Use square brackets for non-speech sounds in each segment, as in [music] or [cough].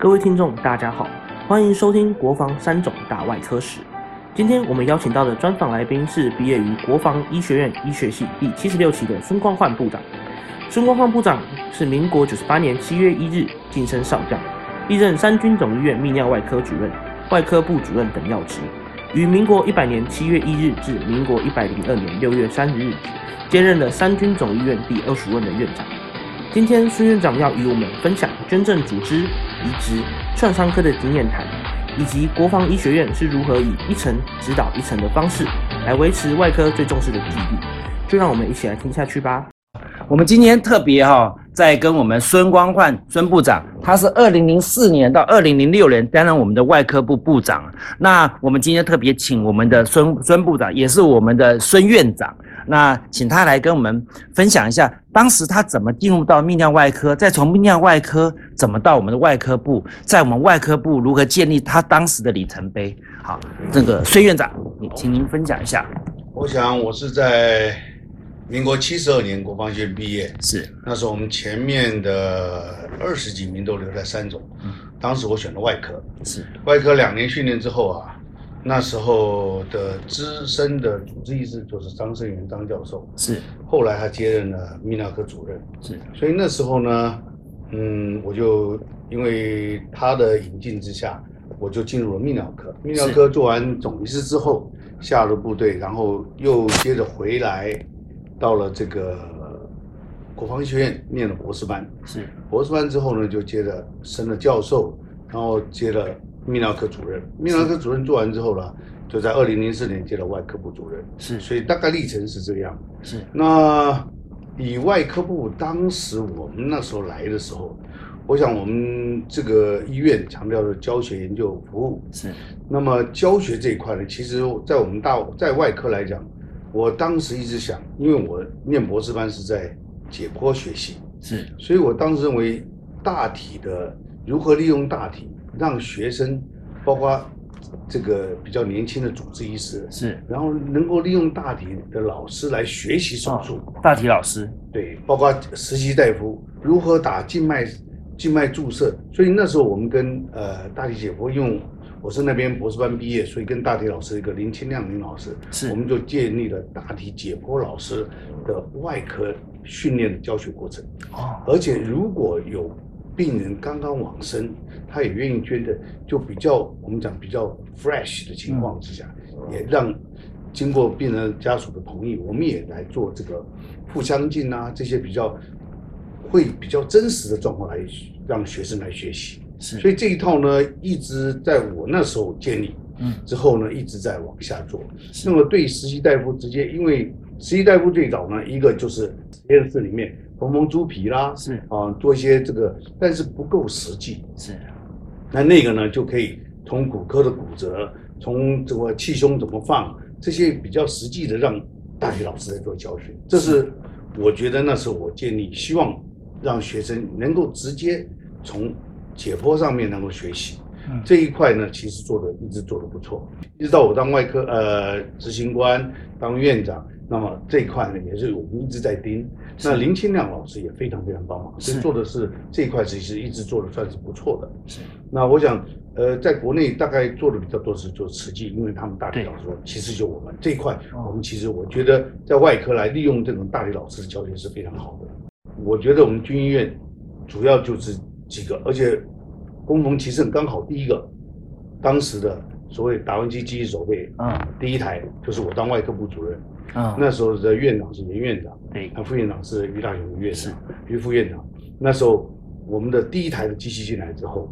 各位听众，大家好，欢迎收听《国防三种大外科史》。今天我们邀请到的专访来宾是毕业于国防医学院医学系第七十六期的孙光焕部长。孙光焕部长是民国九十八年七月一日晋升少将，历任三军总医院泌尿外科主任、外科部主任等要职。于民国一百年七月一日至民国一百零二年六月三十日，兼任了三军总医院第二十任的院长。今天孙院长要与我们分享捐赠组织、移植、创伤科的经验谈，以及国防医学院是如何以一层指导一层的方式来维持外科最重视的纪律。就让我们一起来听下去吧。我们今天特别哈，在跟我们孙光焕孙部长，他是二零零四年到二零零六年担任我们的外科部部长。那我们今天特别请我们的孙孙部长，也是我们的孙院长，那请他来跟我们分享一下，当时他怎么进入到泌尿外科，再从泌尿外科怎么到我们的外科部，在我们外科部如何建立他当时的里程碑。好，这个孙院长，你请您分享一下。我想我是在。民国七十二年国防学院毕业，是那时候我们前面的二十几名都留在三种，嗯，当时我选了外科，是外科两年训练之后啊，那时候的资深的主治医师就是张胜元张教授，是。后来他接任了泌尿科主任，是，所以那时候呢，嗯，我就因为他的引进之下，我就进入了泌尿科，泌尿科做完总医师之后下了部队，然后又接着回来。到了这个国防医学院念了博士班，是。博士班之后呢，就接着升了教授，然后接了泌尿科主任。泌尿科主任做完之后呢，就在二零零四年接了外科部主任。是，所以大概历程是这样。是，那以外科部当时我们那时候来的时候，我想我们这个医院强调的教学研究服务是。那么教学这一块呢，其实在我们大在外科来讲。我当时一直想，因为我念博士班是在解剖学系，是，所以我当时认为大体的如何利用大体，让学生，包括这个比较年轻的主治医师，是，然后能够利用大体的老师来学习手术，大体老师，对，包括实习大夫如何打静脉静脉注射，所以那时候我们跟呃大体解剖用。我是那边博士班毕业，所以跟大体老师一个林清亮林老师，是我们就建立了大体解剖老师的外科训练的教学过程。哦，而且如果有病人刚刚往生，他也愿意捐的，就比较我们讲比较 fresh 的情况之下，也让经过病人家属的同意，我们也来做这个腹腔镜啊这些比较会比较真实的状况来让学生来学习。所以这一套呢，一直在我那时候建立，嗯，之后呢，一直在往下做。那么对实习大夫直接，因为实习大夫最早呢，一个就是实验室里面缝缝猪皮啦，是啊，做一些这个，但是不够实际。是，那那个呢，就可以从骨科的骨折，从这个气胸怎么放，这些比较实际的，让大学老师来做教学。这是我觉得那时候我建立，希望让学生能够直接从。解剖上面能够学习，这一块呢，其实做的一直做的不错，一直到我当外科呃执行官，当院长，那么这一块呢，也是我们一直在盯。那林清亮老师也非常非常帮忙，所以做的是这一块，其实一直做的算是不错的。是。那我想，呃，在国内大概做的比较多是做慈济，因为他们大体老师说，其实就我们这一块，我们其实我觉得在外科来利用这种大体老师的教学是非常好的。我觉得我们军医院主要就是。几个，而且攻逢其胜，刚好第一个，当时的所谓达文西机器手背，嗯，第一台就是我当外科部主任，啊，那时候的院长是严院长，对，那副院长是于大勇院长，于副院长。那时候我们的第一台的机器进来之后，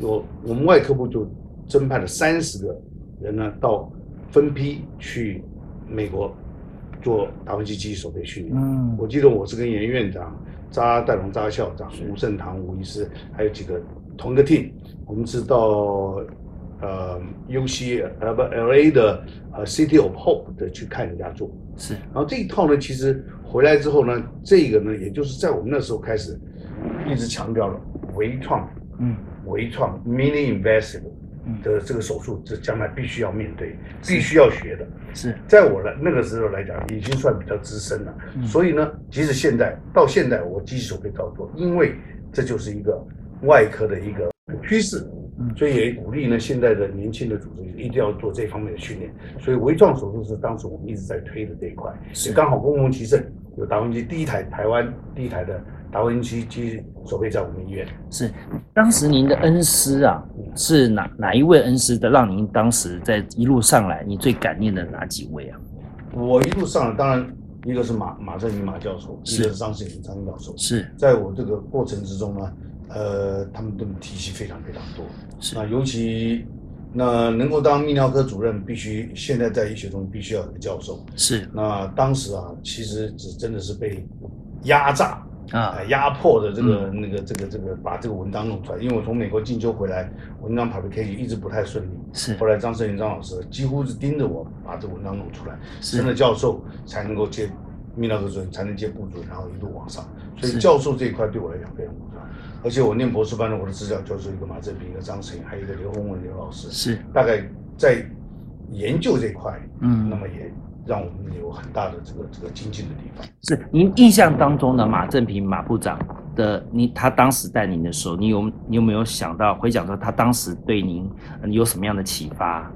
我我们外科部就增派了三十个人呢，到分批去美国做达芬奇机器手背训练。嗯，我记得我是跟严院长。扎戴龙扎校长、吴盛堂吴医师，还有几个同一个 team，我们是到呃 U C 呃不 L A 的呃 City of Hope 的去看人家做，是。然后这一套呢，其实回来之后呢，这个呢，也就是在我们那时候开始一直强调了微创，嗯，微创 mini invasive。的这个手术，这将来必须要面对，必须要学的。是在我的那个时候来讲，已经算比较资深了。所以呢，即使现在到现在，我机器手可以照做，因为这就是一个外科的一个趋势嗯，所以也鼓励呢现在的年轻的组织一定要做这方面的训练。所以微创手术是当时我们一直在推的这一块，是也刚好公共其盛有达文西第一台台湾第一台的达文西机手备在我们医院。是，当时您的恩师啊，是哪哪一位恩师的，让您当时在一路上来，你最感念的哪几位啊？我一路上来，当然一个是马马正明马教授，一个是张世林张教授。是在我这个过程之中呢，呃，他们的体系非常非常多。是那尤其那能够当泌尿科主任，必须现在在医学中必须要有个教授。是那当时啊，其实只真的是被压榨。啊呃，压迫的这个、那个这个这个把这个文章弄出来，因为我从美国进修回来，文章 publication 一直不太顺利。是后来张胜云张老师几乎是盯着我把这个文章弄出来，是升了教授才能够接泌尿科主任，才能接部主任，然后一路往上。所以教授这一块对我来讲非常。而且我念博士班的，我的指导教授一个马正平，一个张胜云，还有一个刘洪文刘老师，是大概在研究这块，嗯那么也让我们有很大的这个这个精进的地方。是，您印象当中的马正平马部长的，你他当时带您的时候，你有你有没有想到回想说他当时对您呃有什么样的启发？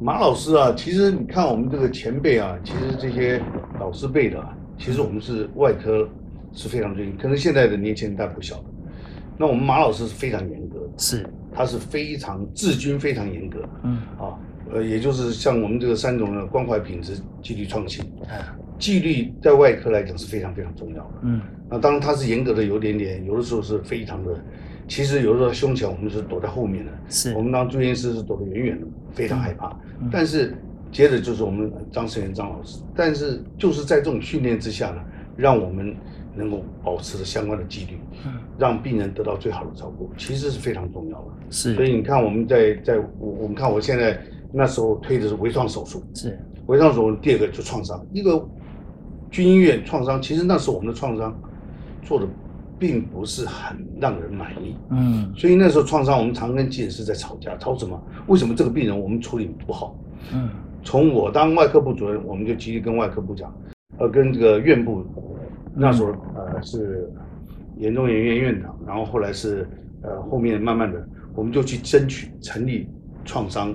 马老师啊，其实你看我们这个前辈啊，其实这些老师辈的啊，其实我们是外科是非常追，可能现在的年轻人他不晓得。那我们马老师是非常严格的，是，他是非常治军非常严格嗯啊，呃，也就是像我们这个三种的关怀品质、纪律创新，啊纪律在外科来讲是非常非常重要的。嗯那当然他是严格的有点点，有的时候是非常的，其实有的时候胸前我们是躲在后面的，是我们当住院师是躲得远远的，非常害怕。嗯但是接着就是我们张世元张老师，但是就是在这种训练之下呢，让我们能够保持着相关的纪律，嗯让病人得到最好的照顾，其实是非常重要的。是，所以你看我们在在我我们看我现在那时候推的是微创手术，是微创手术第二个就创伤，一个军医院创伤，其实那时候我们的创伤做的并不是很让人满意。嗯所以那时候创伤，我们常跟急诊室在吵架，吵什么？为什么这个病人我们处理不好？嗯从我当外科部主任，我们就积极跟外科部讲，呃，跟这个院部，那时候呃是严中研院院长，然后后来是呃后面慢慢的，我们就去争取成立创伤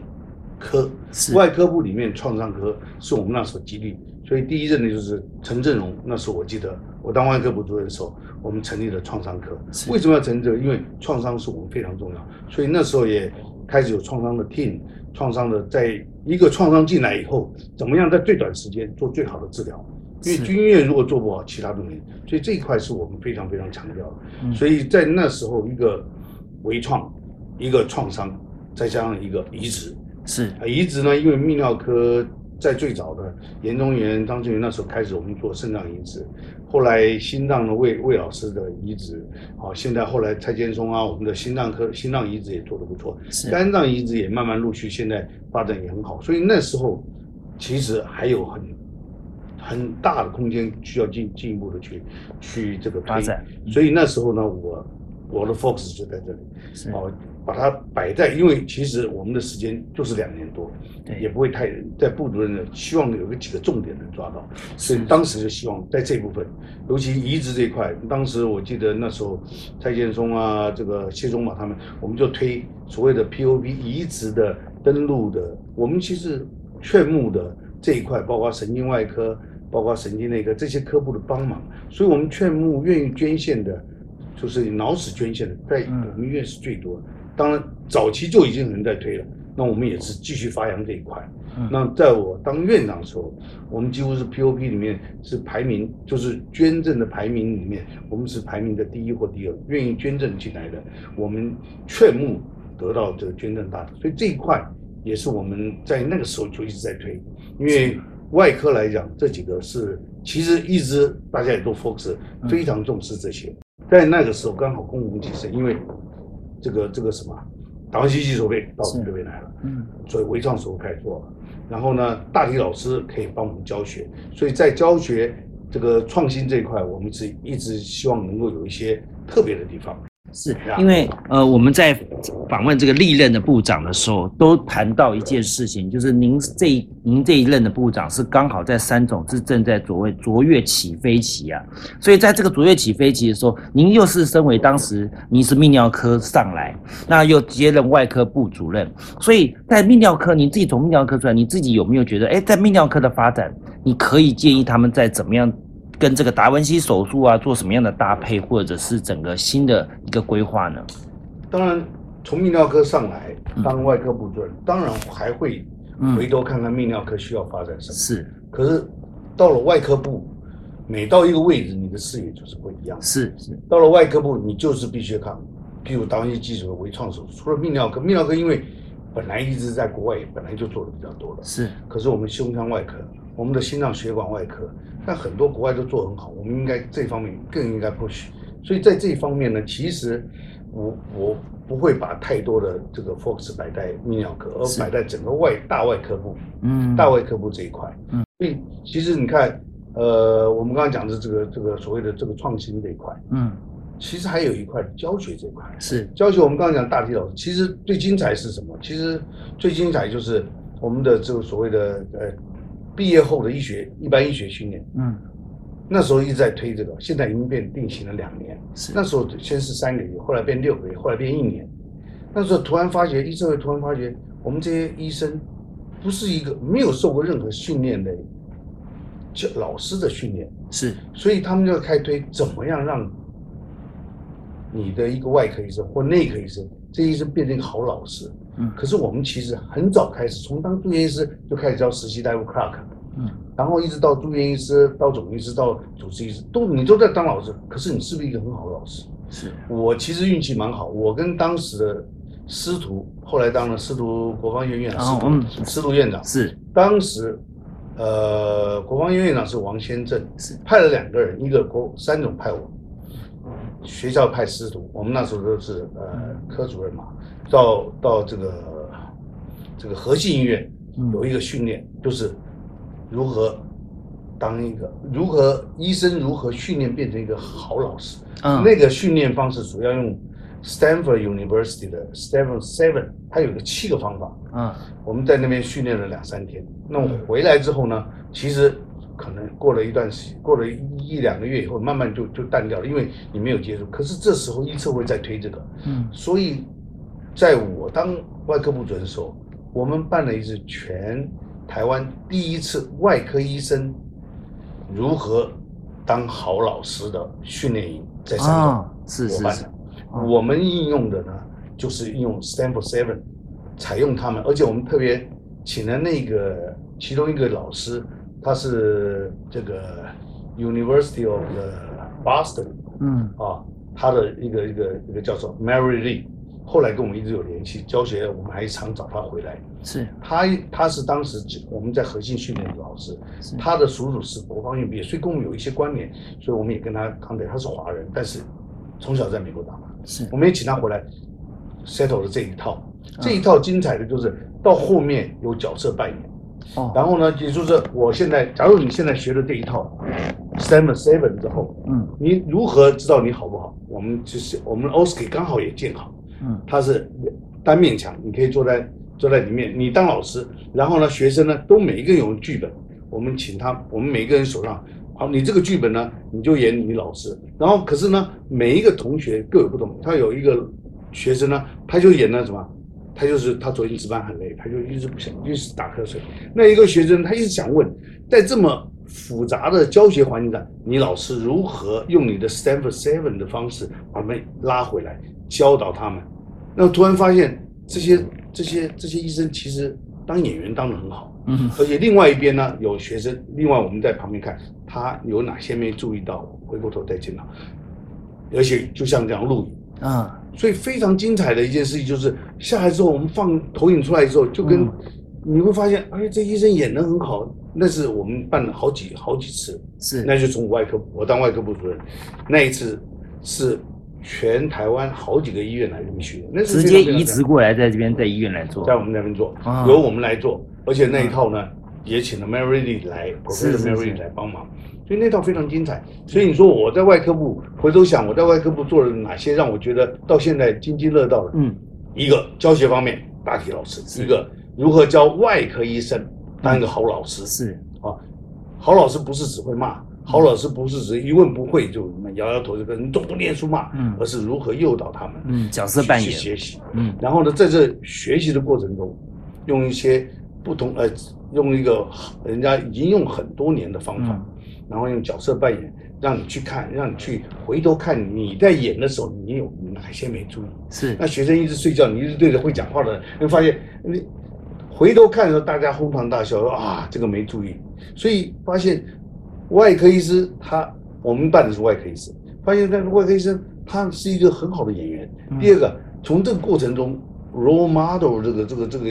科，是外科部里面创伤科是我们那时候激励，所以第一任的就是陈振荣，那时候我记得我当外科部主任的时候，我们成立了创伤科。是为什么要成立这个？因为创伤是我们非常重要，所以那时候也开始有创伤的 team，创伤的在一个创伤进来以后，怎么样在最短时间做最好的治疗？因为是。军医院如果做不好，其他都没。所以这一块是我们非常非常强调的。嗯。所以在那时候，一个微创，一个创伤，再加上一个移植，是。啊，移植呢，因为泌尿科在最早的严中元、张志云那时候开始，我们做肾脏移植，后来心脏的魏魏老师的移植，好、现在后来蔡建松啊，我们的心脏科心脏移植也做得不错，是。肝脏移植也慢慢陆续现在发展也很好，所以那时候其实还有很很大的空间需要进进一步的去去这个发展。嗯所以那时候呢，我我的 focus 就在这里，是。哦，把它摆在，因为其实我们的时间就是两年多，对。也不会太在部主任呢，希望有个几个重点能抓到，所以当时就希望在这部分，尤其移植这一块，当时我记得那时候蔡建松啊，这个谢宗马他们，我们就推所谓的 POB 移植的登录的，我们其实劝募的这一块，包括神经外科，包括神经内科这些科部的帮忙，所以我们劝募愿意捐献的。就是脑死捐献的，在嗯我们医院是最多的。当然，早期就已经有人在推了，那我们也是继续发扬这一块。嗯那在我当院长的时候，我们几乎是 POP 里面是排名，就是捐赠的排名里面，我们是排名的第一或第二，愿意捐赠进来的，我们劝募得到这个捐赠大的，所以这一块也是我们在那个时候就一直在推，因为外科来讲，这几个是其实一直大家也都 focus 嗯非常重视这些，在那个时候刚好公共其实因为这个这个什么达文西技手背到我们这边来了。嗯所以微创手术开始做了。然后呢，大体老师可以帮我们教学，所以在教学这个创新这一块，我们是一直希望能够有一些特别的地方。是因为呃，我们在访问这个历任的部长的时候，都谈到一件事情，就是您这您这一任的部长是刚好在三种是正在所谓卓越起飞期啊，所以在这个卓越起飞期的时候，您又是身为当时您是泌尿科上来，那又接任外科部主任，所以在泌尿科，你自己从泌尿科出来，你自己有没有觉得，哎，在泌尿科的发展，你可以建议他们在怎么样？跟这个达文西手术啊，做什么样的搭配，或者是整个新的一个规划呢？当然，从泌尿科上来当外科部主任，当然还会回头看看泌尿科需要发展什么。是可是到了外科部，每到一个位置，你的视野就是不一样。是是，到了外科部，你就是必须看，譬如达文西技术的微创手术，除了泌尿科，泌尿科因为本来一直在国外本来就做的比较多了，是可是我们胸腔外科、我们的心脏血管外科，但很多国外都做得很好，我们应该这方面更应该 push。所以在这一方面呢，其实我我不会把太多的这个 focus 摆在泌尿科，而是摆在整个外大外科部。嗯大外科部这一块。嗯，所以其实你看，呃，我们刚刚讲的这个这个所谓的这个创新这一块，嗯其实还有一块教学这一块。是教学我们刚刚讲大体老师，其实最精彩是什么？其实最精彩就是我们的这个所谓的呃毕业后的医学一般医学训练。嗯那时候一直在推这个，现在已经变定型了两年。是那时候先是三个月，后来变六个月，后来变一年。那时候突然发觉，医生会突然发觉，我们这些医生不是一个没有受过任何训练的教老师的训练，是所以他们就开推怎么样让你的一个外科医生或内科医生，这医生变成一个好老师。嗯可是我们其实很早开始，从当住院医师就开始教实习大夫 Clark，嗯然后一直到住院医师、到总医师、到主治医师，都你都在当老师。可是你是不是一个很好的老师？是我其实运气蛮好，我跟当时的师徒，后来当了师徒国防医院院长，师徒、哦嗯师徒院长。是当时，呃，国防医院院长是王先正，是派了两个人，一个国三总派我，学校派师徒，我们那时候都是呃科主任嘛，到到这个这个和信医院嗯有一个训练，就是如何当一个如何医生如何训练变成一个好老师。嗯那个训练方式主要用 Stanford University 的 Stanford Seven，它有个七个方法。嗯我们在那边训练了两三天。那我回来之后呢，其实可能过了一段时，过了一一两个月以后，慢慢就就淡掉了，因为你没有接触。可是这时候医策会在推这个，嗯所以在我当外科部主任的时候，我们办了一次全台湾第一次外科医生如何当好老师的训练营，在山东。啊是是是。我们应用的呢，就是应用 Stanford Seven，采用他们，而且我们特别请了那个其中一个老师，他是这个 University of the Boston 嗯啊，他的一个一个一个叫做 Mary Lee，后来跟我们一直有联系，教学我们还常找他回来。是他他是当时我们在核心训练的老师，是他的叔叔是国防院毕业，所以跟我们有一些关联，所以我们也跟他 contact。他是华人，但是从小在美国打嘛，是我们也请他回来 settle 了这一套。这一套精彩的就是到后面有角色扮演，哦然后呢，也就是我现在，假如你现在学了这一套 Stanford Seven 之后，嗯你如何知道你好不好？我们就是我们 OSKI 刚好也建好，嗯它是单面墙，你可以坐在坐在里面，你当老师，然后呢，学生呢都每一个人有剧本，我们请他，我们每一个人手上，好，你这个剧本呢，你就演你老师，然后可是呢，每一个同学各有不同，他有一个学生呢，他就演了什么？他就是他昨天值班很累，他就一直不想，一直打瞌睡。那一个学生他一直想问，在这么复杂的教学环境下，你老师如何用你的 Stanford Seven 的方式把他们拉回来，教导他们？那突然发现这些这些这些医生其实当演员当得很好，嗯而且另外一边呢有学生，另外我们在旁边看他有哪些没注意到，回过头再检讨。而且就像这样录影，啊所以非常精彩的一件事情就是下来之后，我们放投影出来之后，就跟、嗯。你会发现，哎，这医生演得很好。那是我们办了好几好几次，是。那就从外科，我当外科部主任，那一次是全台湾好几个医院来这边训练，那是直接移植过来，在这边在医院来做。在我们那边做啊，由我们来做，而且那一套呢，也请了 Mary Lee 来，Professor 是是 Mary 来帮忙，所以那套非常精彩。所以你说我在外科部回头想，我在外科部做了哪些让我觉得到现在津津乐道的？嗯，一个教学方面，大体老师；一个如何教外科医生当一个好老师。是，啊，好老师不是只会骂，好老师不是只一问不会就摇摇头就跟你都不念书骂，嗯而是如何诱导他们，嗯，角色扮去演，学习。嗯然后呢，在这学习的过程中，用一些不同呃，用一个人家已经用很多年的方法，嗯然后用角色扮演，让你去看，让你去回头看你在演的时候，你有哪些没注意。是那学生一直睡觉，你一直对着会讲话的人，你会发现你回头看的时候，大家哄堂大笑，说啊这个没注意，所以发现外科医师他我们办的是外科医师，发现那个外科医生他是一个很好的演员。嗯第二个，从这个过程中 role model 这个这个这个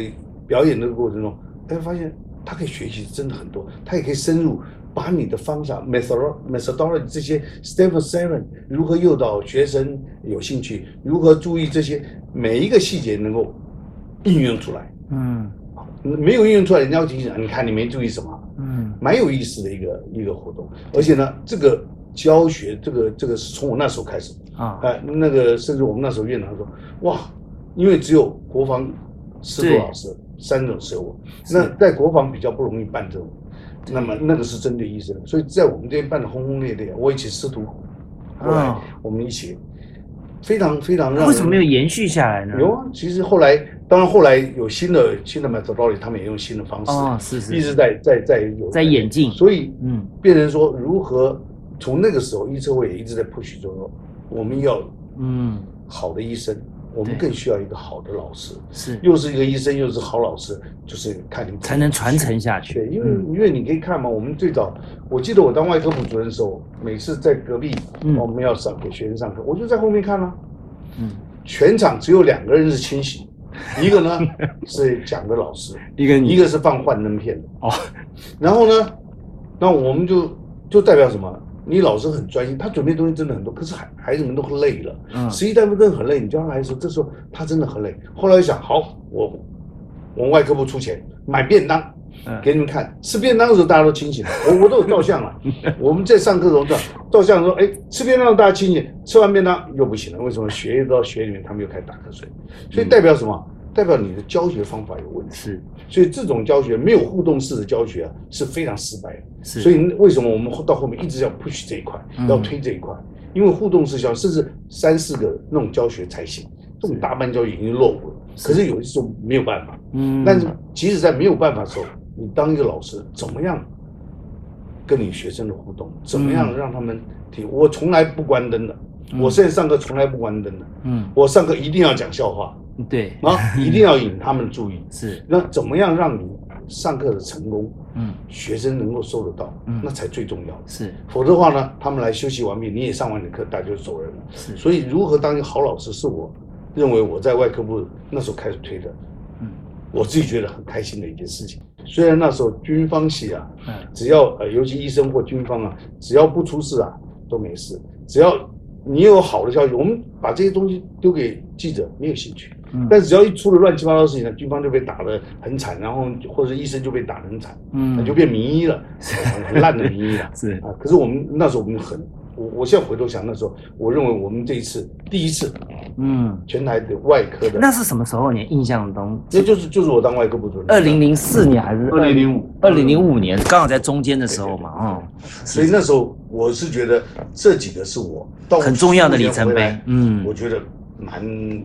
表演这个过程中，哎发现他可以学习真的很多，他也可以深入。把你的方法 methodology methodology 这些 step seven 如何诱导学生有兴趣，如何注意这些每一个细节能够应用出来，嗯没有应用出来，人家会提醒你看你没注意什么，嗯蛮有意思的一个一个活动。而且呢，这个教学这个这个是从我那时候开始，啊，呃，那个甚至我们那时候院长说，哇，因为只有国防师对傅老师三种师傅，那在国防比较不容易办这种。那么那个是针对医生，所以在我们这边办的轰轰烈烈，我一起师徒，后来哦我们一起，非常非常让为什么没有延续下来呢？有啊？其实后来，当然后来有新的新的 methodology，他们也用新的方式，哦，是是一直在在在有在演进。所以嗯。变成说如何从那个时候，医策会也一直在 push 我们要嗯。好的医生，我们更需要一个好的老师，是。又是一个医生，又是好老师，就是看你才能传承下去对，因为嗯。因为你可以看嘛，我们最早，我记得我当外科部主任的时候，每次在隔壁，嗯我们要上给学生上课，我就在后面看了、嗯，全场只有两个人是清醒，一个呢 [laughs] 是讲的老师，一个一个是放幻灯片的。哦，然后呢，那我们就就代表什么？你老师很专心，他准备东西真的很多，可是孩孩子们都累了，嗯实习大夫真的很累。你教孩子说，这时候他真的很累。后来想，好，我我们外科部出钱买便当嗯给你们看，吃便当的时候大家都清醒了，我我都有照相了。我们在上课的时候照照相说，哎，吃便当的大家清醒，吃完便当又不行了，为什么？血液到血液里面，他们又开始打瞌睡，所以代表什么？代表你的教学方法有问题。是所以这种教学没有互动式的教学啊，是非常失败的。是，所以为什么我们到后面一直要 push 这一块，嗯要推这一块？因为互动式教，甚至三四个那种教学才行。这种大班教学已经落伍了，可是有一种没有办法。嗯但是即使在没有办法的时候，你当一个老师，怎么样跟你学生的互动？怎么样嗯让他们听？我从来不关灯的，嗯我现在上课从来不关灯的，嗯我上课一定要讲笑话对啊，[laughs] 一定要引他们注意。是那怎么样让你上课的成功，嗯学生能够收得到嗯，那才最重要的。是否则的话呢，他们来休息完毕，你也上完你的课，大家就走人了。是所以，如何当一个好老师，是我认为我在外科部那时候开始推的，嗯我自己觉得很开心的一件事情。虽然那时候军方系啊，嗯只要呃，尤其医生或军方啊，只要不出事啊，都没事。只要你有好的消息，我们把这些东西丢给记者，没有兴趣。嗯但只要一出了乱七八糟的事情呢，军方就被打得很惨，然后或者医生就被打得很惨，嗯那就变名医了，[laughs] 很烂的名医了。[laughs] 是啊，可是我们那时候我们很，我我现在回头想，那时候我认为我们这一次第一次嗯，全台的外科的，那是什么时候？你印象中？那就是就是我当外科部主任，二零零四年还是二零零五二零零五年，刚好在中间的时候嘛，啊，所以那时候我是觉得这几个是我到很重要的里程碑15年回来嗯我觉得蛮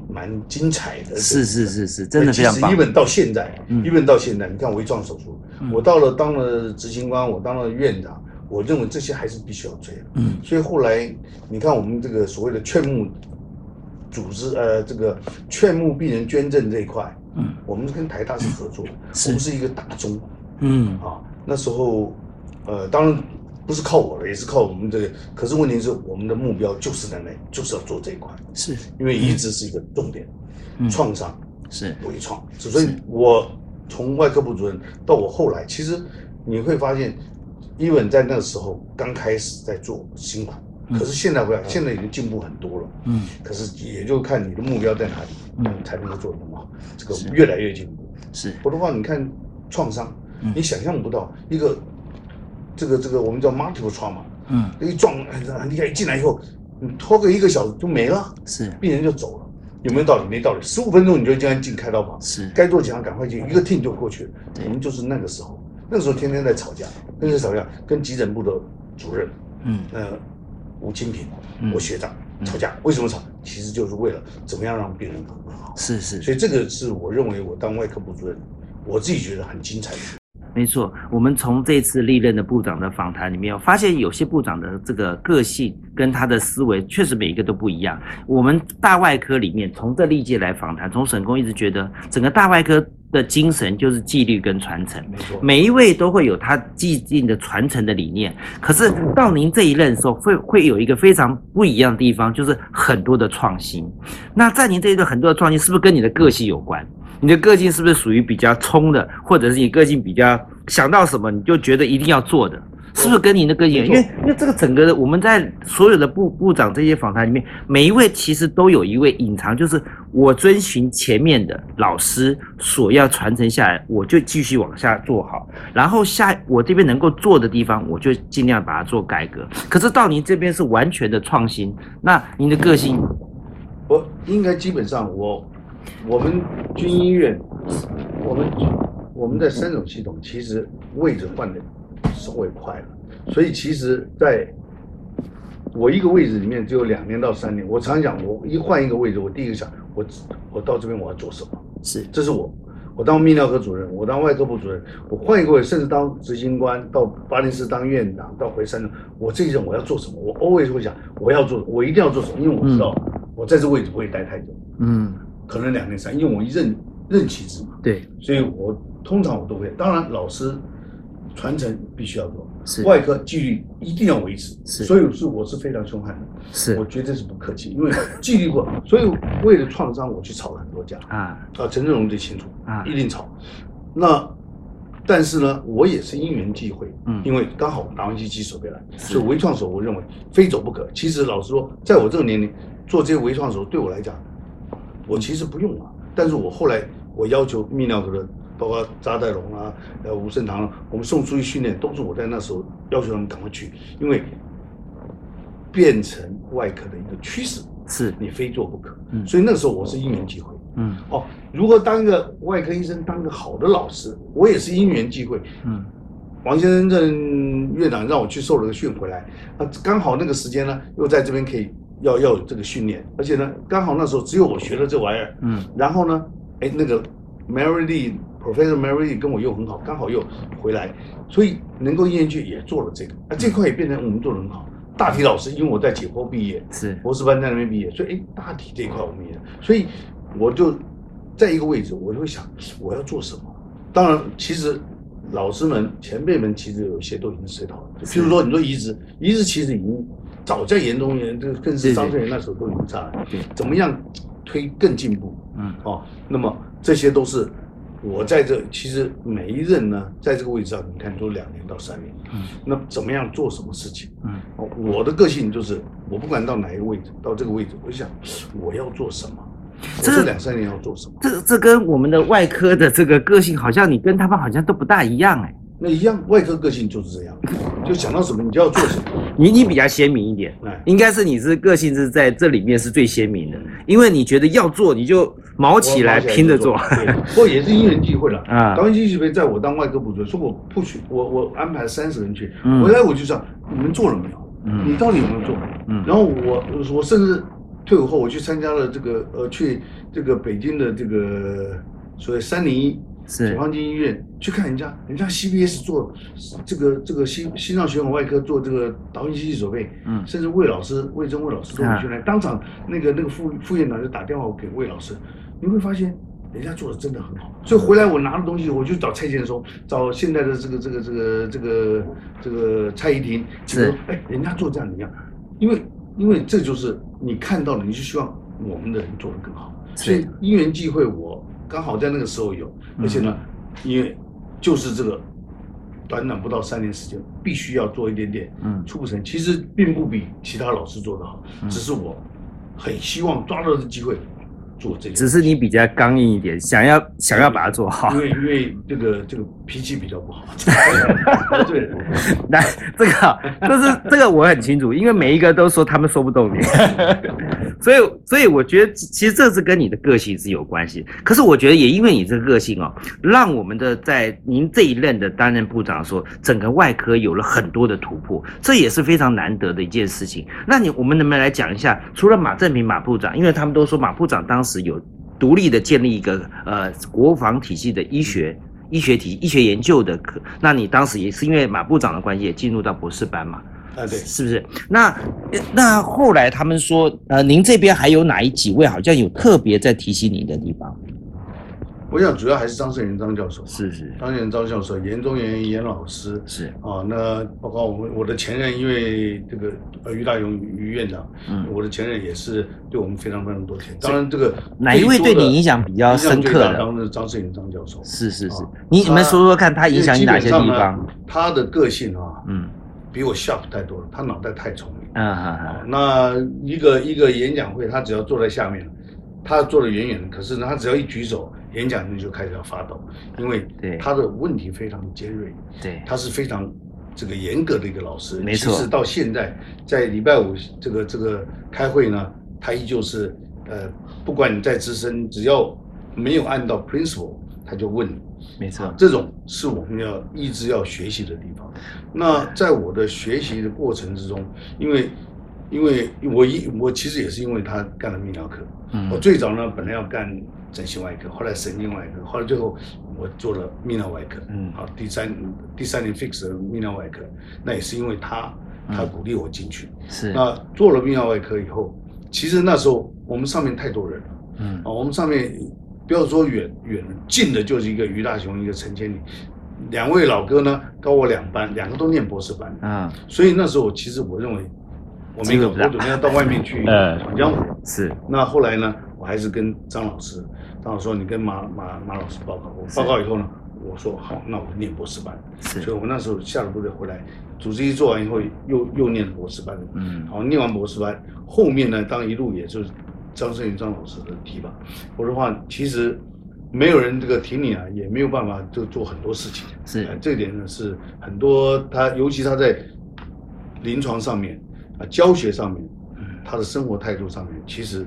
蛮精彩的，是是是是，真的非常棒一。本到现在，嗯一本到现在，你看微创手术，嗯我到了当了执行官，我当了院长，我认为这些还是必须要追的。嗯所以后来你看我们这个所谓的劝募组织，呃，这个劝募病人捐赠这一块，嗯我们是跟台大是合作我们是一个大宗嗯啊。那时候，呃，当然不是靠我了，也是靠我们这个。可是问题是，我们的目标就是在那，就是要做这一块，是因为移植是一个重点，嗯创伤。是微创，所以我从外科部主任到我后来，其实你会发现，even 在那个时候刚开始在做辛苦，嗯。可是现在不要，现在已经进步很多了。嗯。可是也就看你的目标在哪里，嗯。才能够做得那么好，这个越来越进步。是。否则的话，你看创伤，嗯。你想象不到一个这个这个我们叫 multiple trauma，嗯，一撞很很厉害，一进来以后，你拖个一个小时就没了，是。病人就走了，有没有道理？没道理。十五分钟你就这样进开刀房，是，该做检查赶快进，一个 team 就过去了。对。我们就是那个时候，那个时候天天在吵架，那个时候吵架，跟急诊部的主任嗯呃吴清平嗯，我学长吵架，为什么吵？其实就是为了怎么样让病人更好。是是，所以这个是我认为我当外科部主任，我自己觉得很精彩的。没错，我们从这次历任的部长的访谈里面，发现有些部长的这个个性跟他的思维，确实每一个都不一样。我们大外科里面，从这历届来访谈，从沈工一直觉得，整个大外科的精神就是纪律跟传承。没错，每一位都会有他既定的传承的理念，可是到您这一任的时候，会会有一个非常不一样的地方，就是很多的创新。那在您这一段很多的创新，是不是跟你的个性有关？你的个性是不是属于比较冲的，或者是你个性比较想到什么你就觉得一定要做的？是不是跟你那个性？因为因为这个整个的我们在所有的部部长这些访谈里面，每一位其实都有一位隐藏，就是我遵循前面的老师所要传承下来，我就继续往下做好，然后下我这边能够做的地方，我就尽量把它做改革。可是到您这边是完全的创新，那您的个性我应该基本上我我们军医院，我们我们的三种系统其实位置换的稍微快了，所以其实在我一个位置里面只有两年到三年。我常讲，我一换一个位置，我第一个想，我我到这边我要做什么？是这是我。我当泌尿科主任，我当外科部主任，我换一个位，甚至当执行官，到巴林斯当院长，到回山东，我这一任我要做什么？我 always 会想，我要做，我一定要做什么？因为我知道我在这个位置不会待太久，嗯，可能两年三，因为我一任任期制嘛，对，所以我通常我都会。当然，老师传承必须要做，是外科纪律一定要维持，是所以是我是非常凶悍的，是我绝对是不客气，因为纪律过，所以为了创伤，我去吵了很多架。啊啊，陈振荣最清楚啊一定吵。那但是呢，我也是因缘际会，嗯因为刚好达文西机手背来，所以微创手我认为非走不可。其实老实说，在我这个年龄做这些微创手对我来讲，我其实不用啊。但是我后来我要求泌尿科的，包括扎代龙啊、呃吴胜堂，我们送出去训练，都是我在那时候要求他们赶快去，因为变成外科的一个趋势，是你非做不可。嗯所以那时候我是因缘际会。嗯哦，如何当一个外科医生，当个好的老师，我也是因缘际会。嗯王先生任院长让我去受了个训回来，啊，刚好那个时间呢，又在这边可以要要有这个训练，而且呢，刚好那时候只有我学了这玩意儿，嗯。然后呢，哎，那个 Mary Lee Professor Mary Lee 跟我又很好，刚好又回来，所以能够因缘去也做了这个，啊，这块也变成我们做的很好。大体老师，因为我在解剖毕业，是。博士班在那边毕业，所以哎，大体这一块我们也，所以我就在一个位置，我就会想我要做什么。当然，其实老师们、前辈们其实有一些都已经知道了，譬如说你说移植，移植其实已经早在严中元，这个更是张翠元那时候都已经在了，对，怎么样推更进步？嗯。哦，那么这些都是我在这其实每一任呢，在这个位置上，你看都两年到三年，嗯。那怎么样做什么事情？嗯。哦，我的个性就是，我不管到哪一个位置，到这个位置，我就想我要做什么，这这两三年要做什么，这这跟我们的外科的这个个性，好像你跟他们好像都不大一样哎。那一样，外科个性就是这样，[laughs] 就想到什么你就要做什么，你你比较鲜明一点，哎，应该是你是个性是在这里面是最鲜明的，因为你觉得要做你就毛起来我拼着做。对，不过也是因人际会了。[laughs] 啊。导演机学在我当外科部主任，说我不许我我安排三十人去，嗯。回来我就想你们做了没有？嗯。你到底有没有做？嗯。然后我我甚至退伍后，我去参加了这个呃，去这个北京的这个所谓三零一是解放军医院去看人家，人家 CBS 做这个这个心心脏血管外科做这个导引机器手背，嗯甚至魏老师魏征魏老师都啊有训练，当场那个那个副副院长就打电话给魏老师，你会发现。人家做的真的很好，所以回来我拿了东西，我就找蔡建松，找现在的这个这个这个这个这个蔡依婷，是说哎，人家做这样怎么样？因为因为这就是你看到了，你就希望我们的人做得更好。所以因缘际会，我刚好在那个时候有，嗯而且呢，因为就是这个短短不到三年时间，必须要做一点点嗯出不成，其实并不比其他老师做得好，嗯只是我很希望抓到这机会做这个。只是你比较刚硬一点，想要想要把它做好因。为因为这个这个脾气比较不好，得罪人。那这个啊就是这个我很清楚，因为每一个都说他们说不动你，[laughs] 所以所以我觉得其实这是跟你的个性是有关系。可是我觉得也因为你这个个性哦，让我们的在您这一任的担任部长的时候，整个外科有了很多的突破，这也是非常难得的一件事情。那你我们能不能来讲一下，除了马正平马部长，因为他们都说马部长当时有独立的建立一个呃国防体系的医学。医学体医学研究的课，那你当时也是因为马部长的关系，也进入到博士班嘛？啊，对，是不是？那那后来他们说，呃，您这边还有哪一几位好像有特别在提醒你的地方？我想主要还是张胜元张教授，是是张胜元张教授、严中元严老师是啊，那包括我们我的前任，因为这个呃于大勇于院长，嗯我的前任也是对我们非常非常多钱。当然这个哪一位对你影响比较深刻的？当然是张胜元张教授。是是是啊，你你们说说看，他影响你哪些地方？他的个性啊，嗯比我 sharp 太多了，他脑袋太聪明。嗯嗯啊嗯，那一个一个演讲会，他只要坐在下面，他坐得远远的，可是呢，他只要一举手，演讲人就开始要发抖，因为他的问题非常尖锐，对，他是非常这个严格的一个老师。没错其实到现在，在礼拜五这个这个开会呢，他依旧是呃，不管你在资深，只要没有按到 principle，他就问你。没错啊，，这种是我们要一直要学习的地方。那在我的学习的过程之中，因为因为我一我其实也是因为他干了泌尿科，嗯我最早呢本来要干整形外科，后来神经外科，后来最后我做了泌尿外科，嗯。好，第三第三年 fix 了泌尿外科，那也是因为他他嗯鼓励我进去。是。那做了泌尿外科以后，其实那时候我们上面太多人了。嗯。啊，我们上面不要说远远了，近的就是一个于大雄，一个陈千里，两位老哥呢高我两班，两个都念博士班，嗯。所以那时候其实我认为我没搞，机会不大。我准备要到外面去嗯 [laughs] 闯江湖。是。那后来呢，我还是跟张老师，张老师说你跟马马马老师报告，我报告以后呢，我说好，那我念博士班，所以我那时候下了部队回来，主治医做完以后又又念了博士班，嗯。好，念完博士班，后面呢，当一路也就是张胜云张老师的提拔，我的话其实没有人这个挺你啊，也没有办法就做很多事情。是。呃这一点呢是很多他，尤其他在临床上面啊、教学上面，他的生活态度上面，其实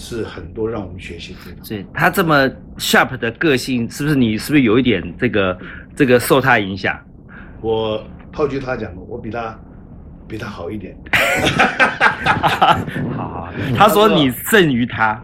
是很多让我们学习的地方。所以他这么 sharp 的个性，是不是你是不是有一点这个这个受他影响？我套句他讲的，我比他比他好一点。好 [laughs] 好，他说你胜于他。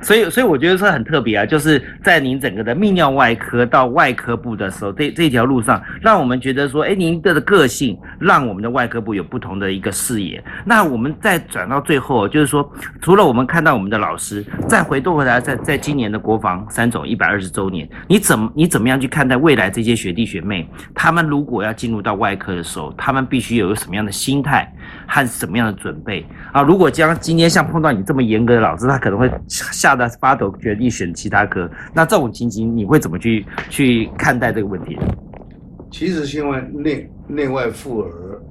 所以所以我觉得这很特别啊，就是在您整个的泌尿外科到外科部的时候，这这条路上，让我们觉得说，哎，您的个性让我们的外科部有不同的一个视野。那我们再转到最后，就是说，除了我们看到我们的老师，再回过回来，在在今年的国防三总一百二十周年，你怎么你怎么样去看待未来这些学弟学妹？他们如果要进入到外科的时候，他们必须有什么样的心态和什么样的准备啊？如果将今天像碰到你这么严格的老师，他可能会吓得发抖，决定选其他科。那这种情形，你会怎么去去看待这个问题？其实现在内内外妇儿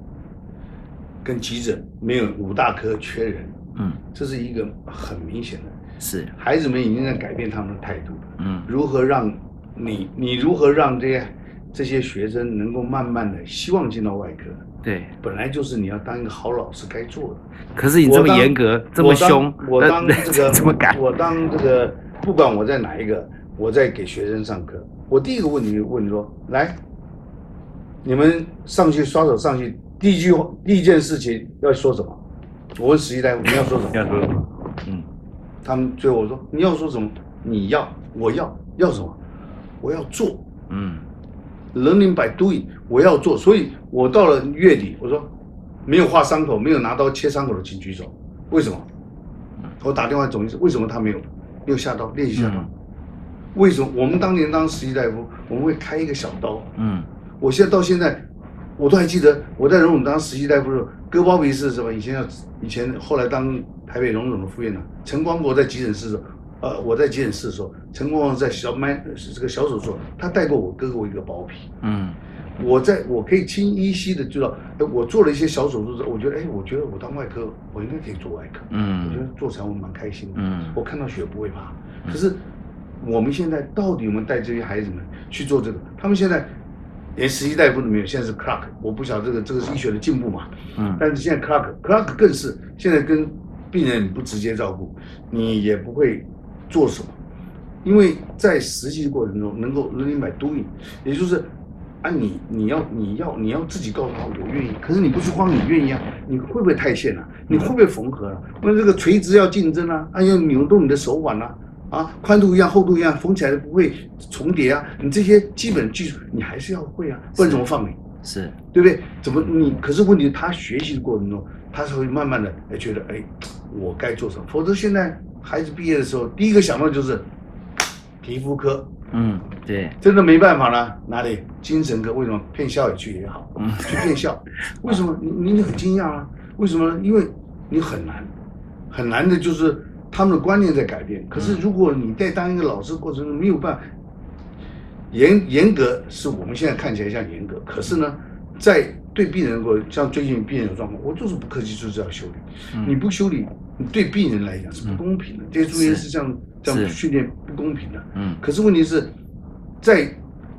跟急诊没有五大科缺人，嗯，这是一个很明显的。是，孩子们已经在改变他们的态度了。嗯如何让你你如何让这些这些学生能够慢慢的希望进到外科？对。本来就是你要当一个好老师该做的。可是你这么严格，这么凶，我当 [laughs] 这个这么赶，我当这个不管我在哪一个，我在给学生上课，我第一个问题问说，来，你们上去刷手上去，第一句话第一件事情要说什么？我问实习大夫你要说什么？要说什么？嗯，他们最后我说你要说什么？你要，我要，要什么？我要做嗯，，learning by doing，我要做。所以我到了月底，我说没有划伤口，没有拿刀切伤口的请举手。为什么？我打电话总医生，为什么他没有没有下刀练习下刀？嗯为什么我们当年当实习大夫，我们会开一个小刀？嗯，我现在到现在，我都还记得我在荣总当实习大夫的时候，割包皮是什么？以前要以前后来当台北荣总的副院长，陈光国在急诊室的时候，呃，我在急诊室的时候，陈光国在小麦是这个小手术，他带过我割过一个包皮。嗯，我在我可以清依稀的知道，哎，我做了一些小手术之后，我觉得，哎，我觉得我当外科，我应该可以做外科。嗯我觉得做起来我蛮开心的。嗯我看到血不会怕。可是我们现在到底有没有带这些孩子们去做这个？他们现在连实习大夫都没有，现在是 Clark，我不晓得这个这个是医学的进步嘛？嗯但是现在 Clark Clark 更是现在跟病人不直接照顾，你也不会做什么，因为在实际的过程中能够 learning by doing，也就是啊你你要你要你要自己告诉他我愿意，可是你不去慌，你愿意啊？你会不会太线了、你会不会缝合啊？那这个垂直要竞争啊，啊要扭动你的手腕啊。啊，宽度一样，厚度一样，缝起来不会重叠啊！你这些基本技术你还是要会啊，不然怎么放你？是对不对？怎么你？可是问题，他学习的过程中，他是会慢慢的哎觉得哎，我该做什么？否则现在孩子毕业的时候，第一个想到就是皮肤科，嗯对真的没办法了，哪里精神科？为什么骗校也去也好，嗯去骗校？[laughs] 为什么？你你很惊讶啊？为什么呢？因为你很难，很难的就是他们的观念在改变。可是如果你在当一个老师的过程中没有办法严严格，是我们现在看起来像严格，可是呢，在对病人过，像最近病人有状况，我就是不客气，就是要修理。嗯你不修理，你对病人来讲是不公平的。这些住院是这样这样训练不公平的。嗯可是问题是，在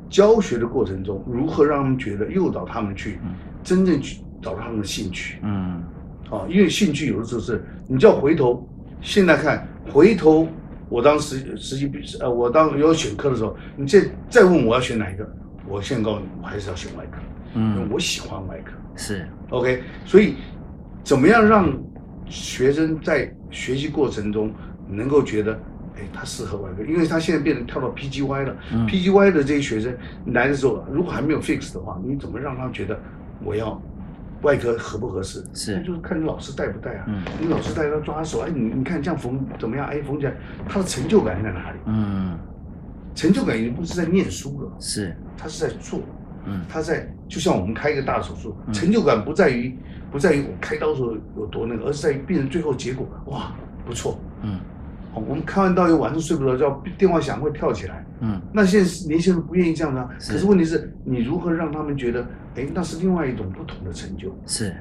教学的过程中，如何让他们觉得诱导他们去嗯真正去找到他们的兴趣嗯啊？因为兴趣有的时候是你叫回头，现在看回头，我当时实习毕呃，我当要选科的时候，你再再问我要选哪一个，我现在告诉你，我还是要选外科，因为嗯我喜欢外科。是 OK，所以怎么样让学生在学习过程中能够觉得，哎，他适合外科？因为他现在变成跳到 PGY 了、嗯 p g y 的这些学生来的时候，如果还没有 fix 的话，你怎么让他觉得我要外科合不合适？是那就是看你老师带不带啊。嗯你老师带他抓手，哎，你你看这样缝怎么样？哎，缝起来，他的成就感在哪里？嗯成就感已经不是在念书了，是他是在做。嗯他在就像我们开一个大手术，嗯成就感不在于不在于我开刀的时候有多那个，而是在于病人最后结果哇不错。嗯好，我们开完刀以后晚上睡不着觉，电话响会跳起来。嗯那现在年轻人不愿意这样的、啊，可是问题是你如何让他们觉得，哎，那是另外一种不同的成就。是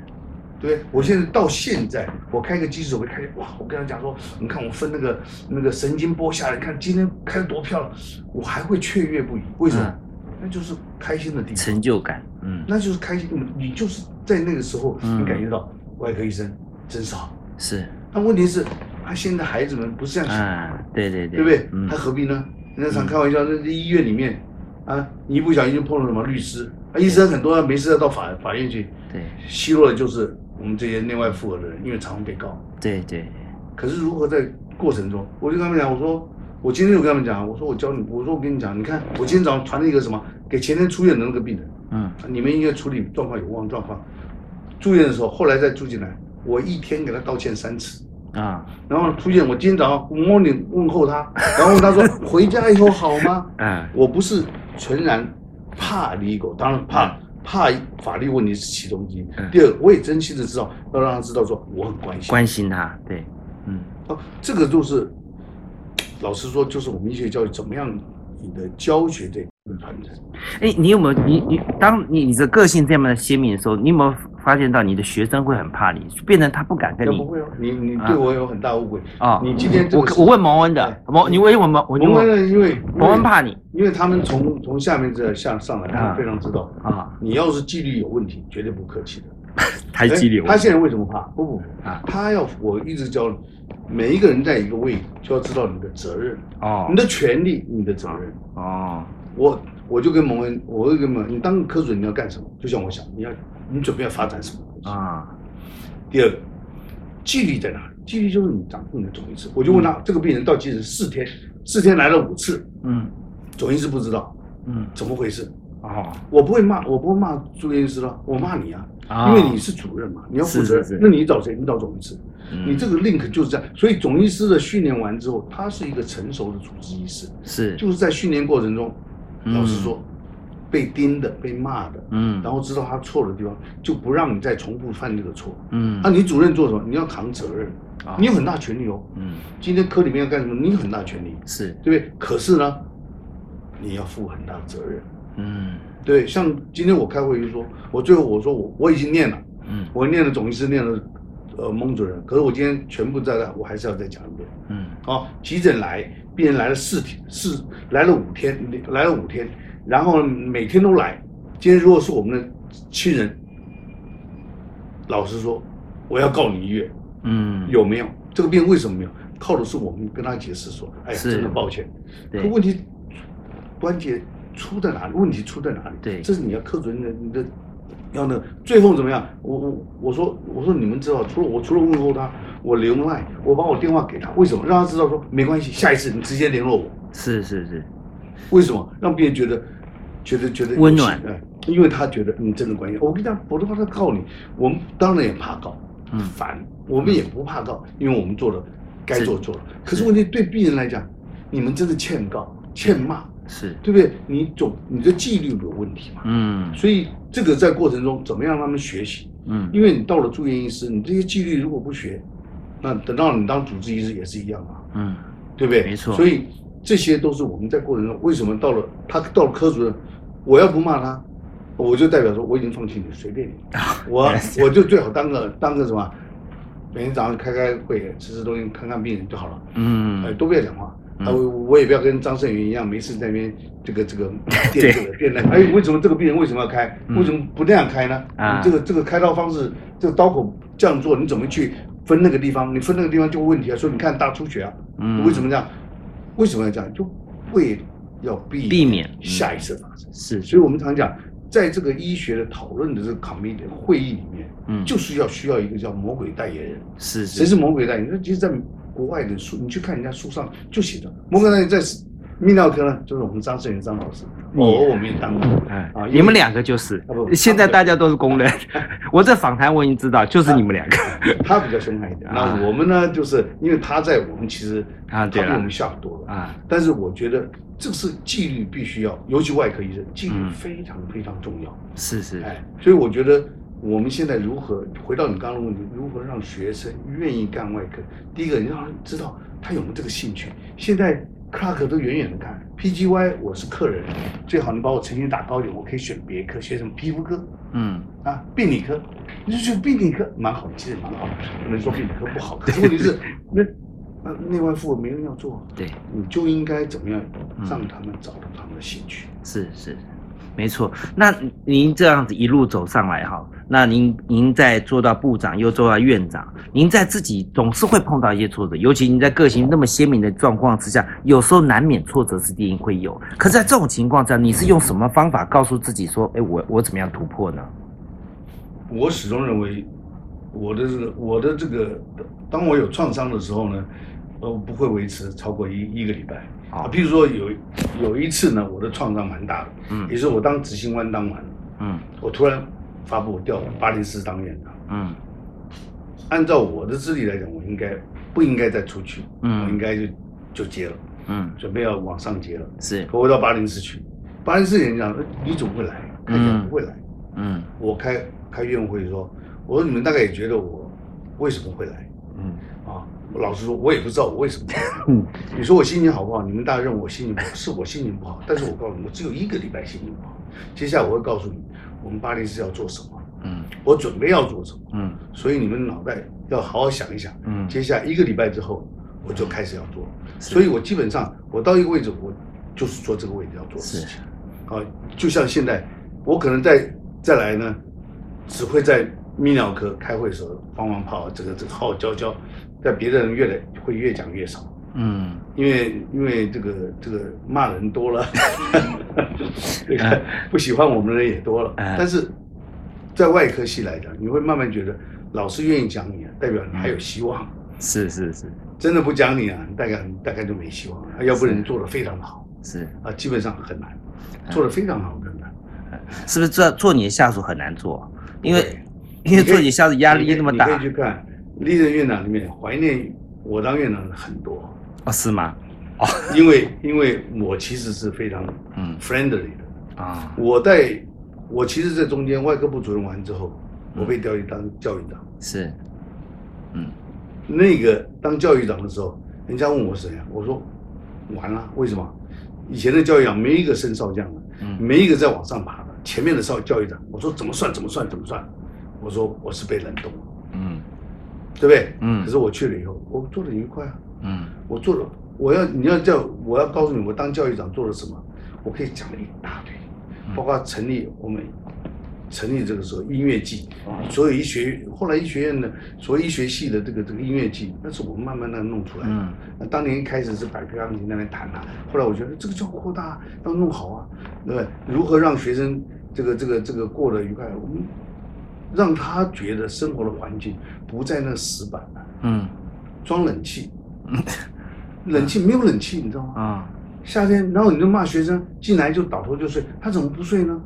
对，我现在到现在，我开个机手会开，哇！我跟他讲说，你看我分那个那个神经波下来，看今天开的多漂亮，我还会雀跃不已。为什么？嗯那就是开心的地方。成就感嗯那就是开心，你你就是在那个时候，嗯你感觉到外科医生真是好。是但问题是，他现在孩子们不是这样想，啊对对对对不对？嗯他何必呢？人家常开玩笑，那医院里面啊，你一不小心就碰到什么律师，啊，医生很多没事要到法法院去，对奚落的就是我们这些内外妇儿的人，因为常常被告。对对可是如何在过程中，我就跟他们讲，我说我今天就跟他们讲，我说我教你，我说我跟你讲，你看我今天早上传了一个什么，给前天出院的那个病人。嗯你们应该处理状况有忘状况。住院的时候，后来再住进来，我一天给他道歉三次。啊然后出院，我今天早上 morning 问候他，[laughs] 然后他说回家以后好吗？[laughs] 嗯我不是纯然怕 legal，当然怕怕法律问题是其中之一嗯。第二，我也真心的知道，要让他知道说我很关心。关心他对嗯哦，这个就是老实说，就是我们医学教育怎么样你的教学这个传承。哎，你有没有你你当你你的个性这么鲜明的时候，你有没有发现到你的学生会很怕你，变成他不敢跟你不会哦，你你啊对我有很大误会。啊？你今天我我问蒙恩的哎，蒙你为什么我蒙恩，因为蒙恩怕你因为他们从从下面这向上来，他啊们非常知道，啊？你要是纪律有问题，绝对不客气的。[laughs] 太激烈哎他现在为什么怕？不不，啊他要我一直教每一个人在一个位，就要知道你的责任，哦你的权利，你的责任。哦我我就跟蒙恩，我会跟蒙恩，你当科主任你要干什么？就像我想，你要你准备要发展什么东西？啊第二个，纪律在哪里？纪律就是你掌控你的总医师。我就问他，这个病人到急诊四天，四天来了五次，嗯总医师不知道嗯怎么回事。哦我不会骂，我不会骂住院医师了，我骂你啊，啊因为你是主任嘛，你要负责任。那你找谁？你找总医师。嗯你这个 link 就是这样，所以总医师的训练完之后，他是一个成熟的主治医师，是就是在训练过程中，嗯老实说，被盯的、被骂的，嗯然后知道他错的地方，就不让你再重复犯这个错。嗯那你主任做什么？你要扛责任啊，你有很大权利哦。嗯今天科里面要干什么？你有很大权利，是对不对？可是呢，你要负很大责任。嗯对，像今天我开会就说，我最后我说我我已经念了，嗯我念了总医师，念了呃孟主任，可是我今天全部在那，我还是要再讲一遍。嗯哦，急诊来，病人来了四天，四来了五天，来了五天，然后每天都来。今天如果是我们的亲人，老实说，我要告你医院，嗯，有没有？这个病为什么没有？靠的是我们跟他解释说，哎呀，真的抱歉。对可问题关键出在哪里？问题出在哪里？对这是你要科主任的你的要那最后怎么样？我我我说我说你们知道，除了我除了问候他，我留 line，我把我电话给他，为什么？让他知道说没关系，下一次你直接联络我。是是是，为什么？让别人觉得觉得觉得温暖信哎，因为他觉得你真的关心。我跟你讲，否则的话他告你，我们当然也怕告，嗯烦，我们也不怕告，因为我们做了该做做了。可是问题对病人来讲，你们真的欠告欠骂，是，对不对？你总你的纪律有问题嘛。嗯所以这个在过程中怎么样让他们学习？嗯，因为你到了住院医师，你这些纪律如果不学，那等到你当主治医师也是一样啊。嗯对不对？没错所以这些都是我们在过程中，为什么到了他到了科主任，我要不骂他，我就代表说我已经放弃你，随便你，我我就最好当个当个什么，每天早上开开会，吃吃东西，看看病人就好了，嗯哎，嗯，都不要讲话。嗯啊，我我也不要跟张胜云一样，没事在那边这个 [laughs] 这个对垫这个电那个。哎，为什么这个病人为什么要开？嗯为什么不那样开呢？啊你这个这个开刀方式，这个刀口这样做，你怎么去分那个地方？你分那个地方就有问题啊。所以你看大出血啊，嗯为什么这样？为什么要这样？就为要避避免嗯下一次发生。是，所以我们常讲，在这个医学的讨论的这个 committee 会议里面，嗯就是要需要一个叫魔鬼代言人。是谁是魔鬼代言人？那其实，在国外的书，你去看人家书上就写着，魔鬼代言人在泌尿科呢，就是我们张胜元张老师，你偶尔我们也当过。哎啊，，你们两个就是。啊，现在大家都是工人。我这访谈我已经知道，就是你们两个。他比较凶悍一点，啊。那我们呢，就是因为他在我们其实啊对了他比我们下多了。啊，但是我觉得这是纪律必须要，尤其外科医生纪律嗯。非常非常重要。是是，哎，所以我觉得我们现在如何回到你刚刚的问题，如何让学生愿意干外科？第一个，你让他知道他有没有这个兴趣。现在 Clark 都远远的看，PGY 我是客人，最好你把我成绩打高一点，我可以选别科，学什么皮肤科嗯啊、病理科，你就选病理科蛮好，其实蛮好，不能说病理科不好。[laughs] 可是问题是，那那内外妇没人要做，对，你就应该怎么样嗯让他们找到他们的兴趣。是是，没错。那您这样子一路走上来哈，那您您在做到部长又做到院长，您在自己总是会碰到一些挫折，尤其您在个性那么鲜明的状况之下，有时候难免挫折是一定会有。可是在这种情况下，你是用什么方法告诉自己说，哎，我我怎么样突破呢？我始终认为，我的这个我的这个，当我有创伤的时候呢，呃，不会维持超过一一个礼拜。啊，比如说有有一次呢，我的创伤蛮大的，嗯也是我当执行官当完了，嗯我突然发布我调巴林斯当院长。嗯按照我的资历来讲，我应该不应该再出去？嗯我应该就就接了，嗯，准备要往上接了。是，可我到巴林斯去，巴林斯人讲，呃你怎么会来？看起来不会来。嗯我开开院会说，我说你们大概也觉得我为什么会来嗯啊？我老实说，我也不知道我为什么。嗯 [laughs] 你说我心情好不好？你们大家认为我心情不好，是我心情不好。但是我告诉你，我只有一个礼拜心情不好。接下来我会告诉你，我们巴黎是要做什么，嗯我准备要做什么。嗯所以你们脑袋要好好想一想。嗯接下来一个礼拜之后，我就开始要做。所以我基本上我到一个位置，我就是做这个位置要做的事情。啊，就像现在，我可能再再来呢，只会在泌尿科开会的时候放放炮，这个这个号教教，在别的人越来会越讲越少。嗯因为因为这个这个骂人多了，[laughs] 这个不喜欢我们的人也多了。嗯但是在外科系来讲，你会慢慢觉得老师愿意讲你啊，代表你还有希望。是是是真的不讲你啊，你大概大概就没希望了。要不然你做的非常好是，啊，基本上很难，做的非常好很难。是不是做做你的下属很难做？因为因为做你下属压力那么大你可以去看历任院长里面怀念我当院长的很多，哦，是吗？因为因为我其实是非常嗯 friendly 的。啊我在我其实，在中间外科部主任完之后，嗯我被调去当教育长。是，嗯那个当教育长的时候，人家问我是谁啊？我说完了，为什么？以前的教育长没一个升少将的，嗯没一个在往上爬的。前面的少教育长，我说怎么算怎么算怎么算？我说我是被冷冻了，嗯对不对？嗯可是我去了以后，我做的愉快啊，嗯我做了我要你要叫我要告诉你，我当教育长做了什么，我可以讲了一大堆，包括成立我们成立这个时候音乐季，所有医学后来医学院的所有医学系的这个这个音乐季，那是我们慢慢的弄出来的。嗯那当年一开始是百科钢琴那边弹啊，后来我觉得这个就要扩大，要弄好啊，对不对？如何让学生这个这个这个过得愉快？我们让他觉得生活的环境不在那死板了、嗯装冷气，[laughs] 冷气没有冷气，你知道吗？啊夏天，然后你就骂学生进来就倒头就睡，他怎么不睡呢？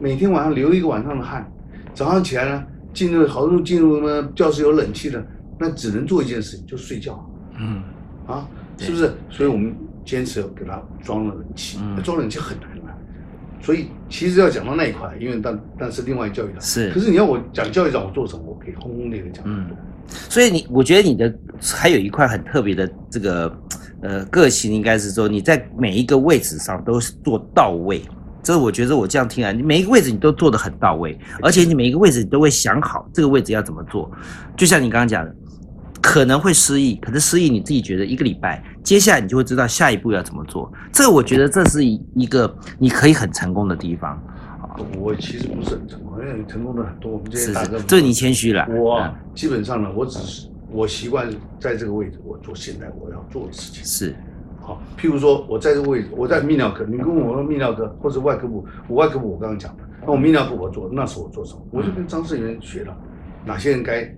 每天晚上流一个晚上的汗，早上起来呢，进入好入进入呢教室有冷气的，那只能做一件事情，就睡觉嗯啊，是不是？所以我们坚持给他装了冷气，嗯装冷气很难的。所以其实要讲到那一块，因为但但是另外教育长是可是你要我讲教育长我做什么，我可以轰轰烈烈讲嗯。所以你，我觉得你的还有一块很特别的这个呃个性，应该是说你在每一个位置上都是做到位。这我觉得我这样听来，你每一个位置你都做得很到位，而且你每一个位置你都会想好这个位置要怎么做。就像你刚刚讲的，可能会失忆，可是失忆你自己觉得一个礼拜，接下来你就会知道下一步要怎么做。这个我觉得这是一一个你可以很成功的地方。我其实不是很成功，因为成功的很多，我们这些是大哥是，这你谦虚了。我嗯基本上呢，我只是我习惯在这个位置，我做现在我要做的事情。是好，譬如说我在这个位置，我在泌尿科，你跟我说泌尿科或者外科部，我外科部我刚刚讲的，那我泌尿科我做，那时候我做什么？我就跟张世元学了，哪些人该。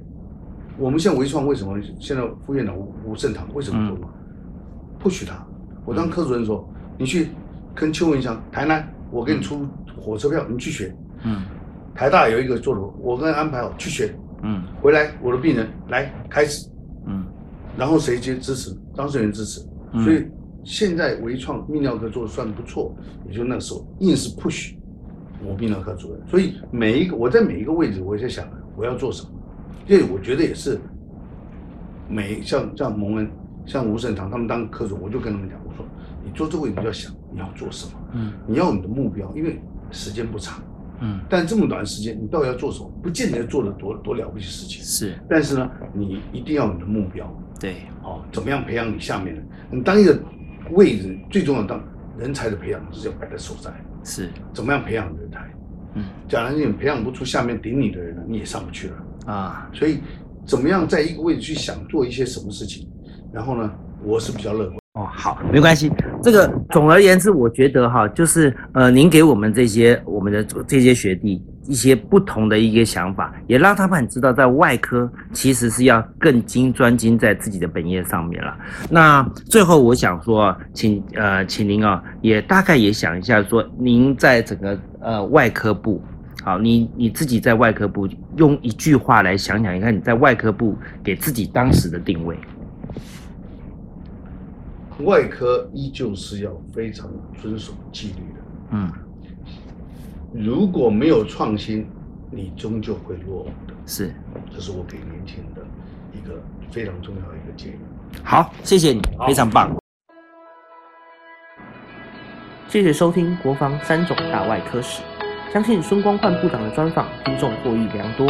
我们现在微创为什么现在副院长吴吴胜堂为什么做嘛？不许他。我当科主任说，你去跟邱文祥台南，我给你出火车票，你去学。嗯台大有一个做的，我跟他安排好去学，嗯。回来我的病人来开始，嗯。然后谁接支持？当事人支持，嗯。所以现在微创泌尿科做的算不错，也就那时候硬是 push 我泌尿科主任，所以每一个我在每一个位置，我在想我要做什么，因为我觉得也是每像像蒙恩、像吴胜堂他们当科主，我就跟他们讲，我说你做这个位置你就要想你要做什么，嗯。你要你的目标，因为时间不长，嗯，但这么短的时间，你到底要做什么？不见得做了多多了不起的事情，是但是呢，你一定要有你的目标。对，哦，怎么样培养你下面的？你当一个位置最重要的，当人才的培养是要摆在所在。是怎么样培养人才？嗯假如你培养不出下面顶你的人了，你也上不去了。啊所以，怎么样在一个位置去想做一些什么事情？然后呢，我是比较乐观。哦，好，没关系。这个总而言之，我觉得哈，就是呃，您给我们这些我们的这些学弟一些不同的一个想法，也让他们知道，在外科其实是要更精专精在自己的本业上面了。那最后我想说，请呃，请您啊，也大概也想一下，说您在整个呃外科部。好，你你自己在外科部用一句话来想想，你看你在外科部给自己当时的定位，外科依旧是要非常遵守纪律的。嗯，如果没有创新，你终究会落伍的。是。这是我给年轻人的一个非常重要的一个建议。好，谢谢你，非常棒。谢谢收听《国防三种大外科史》，相信孙光焕部长的专访，听众获益良多。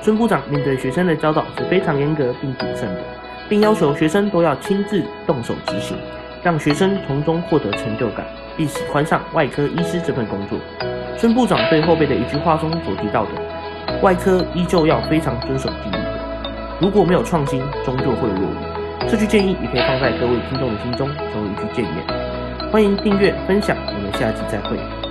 孙部长面对学生的教导是非常严格并谨慎的，并要求学生都要亲自动手执行，让学生从中获得成就感，并喜欢上外科医师这份工作。孙部长对后辈的一句话中所提到的，外科依旧要非常遵守纪律，如果没有创新，终究会落伍。这句建议也可以放在各位听众的心中，成为一句建言。欢迎订阅分享，我们下期再会。